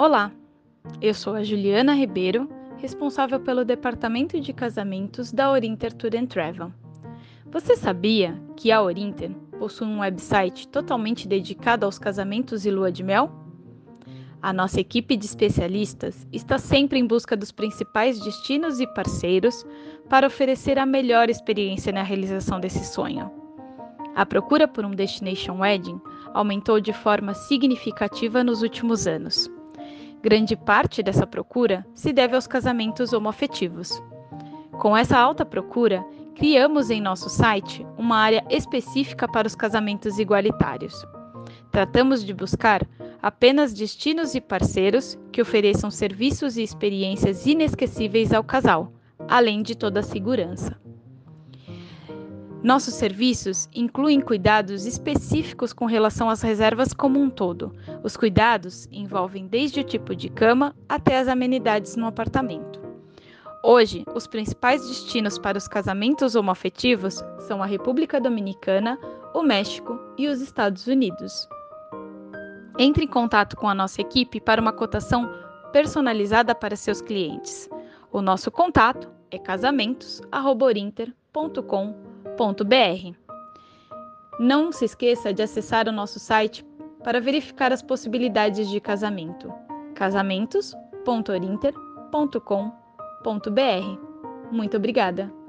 Olá, eu sou a Juliana Ribeiro, responsável pelo departamento de casamentos da Orinter Tour and Travel. Você sabia que a Orinter possui um website totalmente dedicado aos casamentos e lua de mel? A nossa equipe de especialistas está sempre em busca dos principais destinos e parceiros para oferecer a melhor experiência na realização desse sonho. A procura por um Destination Wedding aumentou de forma significativa nos últimos anos. Grande parte dessa procura se deve aos casamentos homoafetivos. Com essa alta procura, criamos em nosso site uma área específica para os casamentos igualitários. Tratamos de buscar apenas destinos e parceiros que ofereçam serviços e experiências inesquecíveis ao casal, além de toda a segurança. Nossos serviços incluem cuidados específicos com relação às reservas como um todo. Os cuidados envolvem desde o tipo de cama até as amenidades no apartamento. Hoje, os principais destinos para os casamentos homoafetivos são a República Dominicana, o México e os Estados Unidos. Entre em contato com a nossa equipe para uma cotação personalizada para seus clientes. O nosso contato é casamentos@orinter.com não se esqueça de acessar o nosso site para verificar as possibilidades de casamento. casamentos.orinter.com.br. Muito obrigada!